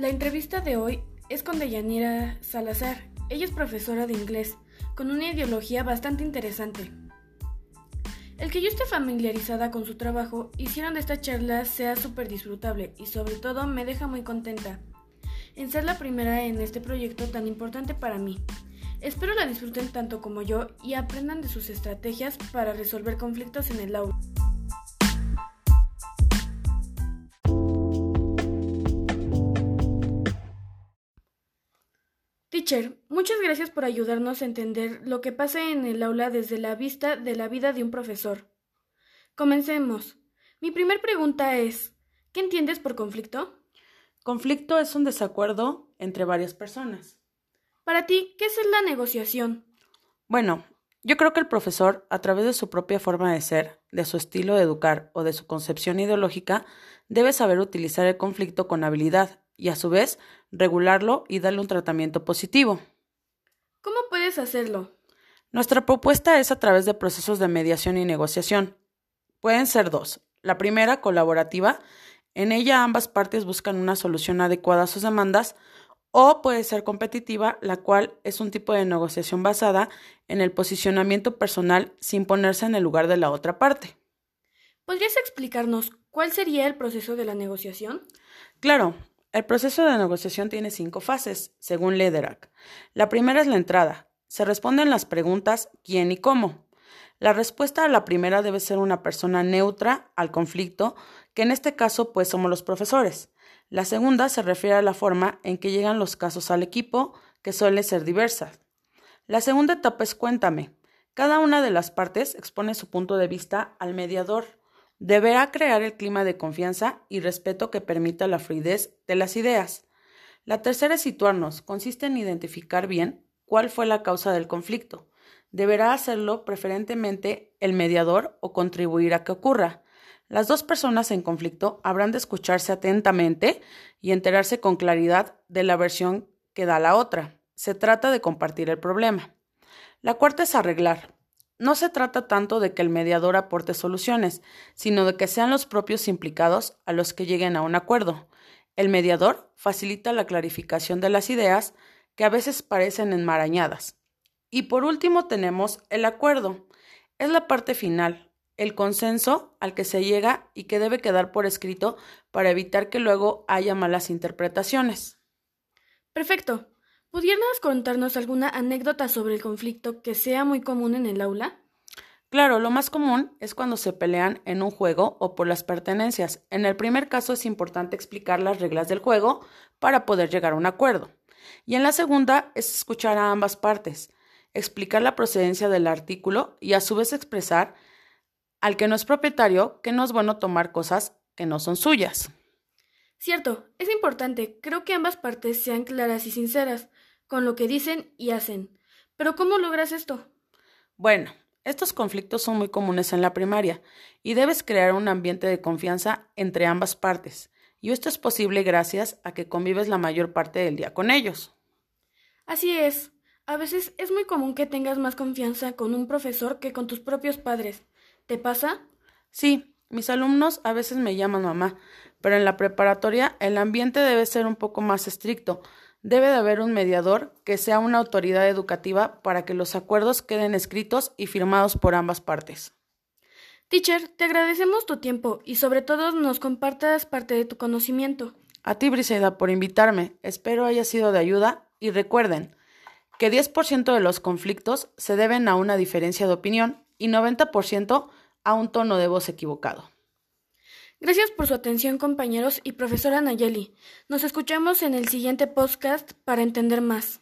La entrevista de hoy es con Deyanira Salazar. Ella es profesora de inglés, con una ideología bastante interesante. El que yo esté familiarizada con su trabajo hicieron de esta charla sea súper disfrutable y sobre todo me deja muy contenta en ser la primera en este proyecto tan importante para mí. Espero la disfruten tanto como yo y aprendan de sus estrategias para resolver conflictos en el aula. Teacher, muchas gracias por ayudarnos a entender lo que pasa en el aula desde la vista de la vida de un profesor. Comencemos. Mi primer pregunta es, ¿qué entiendes por conflicto? Conflicto es un desacuerdo entre varias personas. Para ti, ¿qué es la negociación? Bueno, yo creo que el profesor, a través de su propia forma de ser, de su estilo de educar o de su concepción ideológica, debe saber utilizar el conflicto con habilidad y a su vez regularlo y darle un tratamiento positivo. ¿Cómo puedes hacerlo? Nuestra propuesta es a través de procesos de mediación y negociación. Pueden ser dos. La primera, colaborativa. En ella ambas partes buscan una solución adecuada a sus demandas o puede ser competitiva, la cual es un tipo de negociación basada en el posicionamiento personal sin ponerse en el lugar de la otra parte. ¿Podrías explicarnos cuál sería el proceso de la negociación? Claro, el proceso de negociación tiene cinco fases, según Lederach. La primera es la entrada. Se responden las preguntas quién y cómo. La respuesta a la primera debe ser una persona neutra al conflicto, que en este caso pues somos los profesores. La segunda se refiere a la forma en que llegan los casos al equipo, que suele ser diversa. La segunda etapa es cuéntame. Cada una de las partes expone su punto de vista al mediador deberá crear el clima de confianza y respeto que permita la fluidez de las ideas. La tercera es situarnos, consiste en identificar bien cuál fue la causa del conflicto. Deberá hacerlo preferentemente el mediador o contribuir a que ocurra. Las dos personas en conflicto habrán de escucharse atentamente y enterarse con claridad de la versión que da la otra. Se trata de compartir el problema. La cuarta es arreglar. No se trata tanto de que el mediador aporte soluciones, sino de que sean los propios implicados a los que lleguen a un acuerdo. El mediador facilita la clarificación de las ideas que a veces parecen enmarañadas. Y por último tenemos el acuerdo. Es la parte final, el consenso al que se llega y que debe quedar por escrito para evitar que luego haya malas interpretaciones. Perfecto. ¿Pudieras contarnos alguna anécdota sobre el conflicto que sea muy común en el aula? Claro, lo más común es cuando se pelean en un juego o por las pertenencias. En el primer caso es importante explicar las reglas del juego para poder llegar a un acuerdo. Y en la segunda es escuchar a ambas partes, explicar la procedencia del artículo y a su vez expresar al que no es propietario que no es bueno tomar cosas que no son suyas. Cierto, es importante. Creo que ambas partes sean claras y sinceras con lo que dicen y hacen. Pero ¿cómo logras esto? Bueno, estos conflictos son muy comunes en la primaria y debes crear un ambiente de confianza entre ambas partes. Y esto es posible gracias a que convives la mayor parte del día con ellos. Así es. A veces es muy común que tengas más confianza con un profesor que con tus propios padres. ¿Te pasa? Sí, mis alumnos a veces me llaman mamá, pero en la preparatoria el ambiente debe ser un poco más estricto. Debe de haber un mediador que sea una autoridad educativa para que los acuerdos queden escritos y firmados por ambas partes. Teacher, te agradecemos tu tiempo y sobre todo nos compartas parte de tu conocimiento. A ti, Briseida, por invitarme. Espero haya sido de ayuda y recuerden que 10% de los conflictos se deben a una diferencia de opinión y 90% a un tono de voz equivocado. Gracias por su atención compañeros y profesora Nayeli. Nos escuchamos en el siguiente podcast para entender más.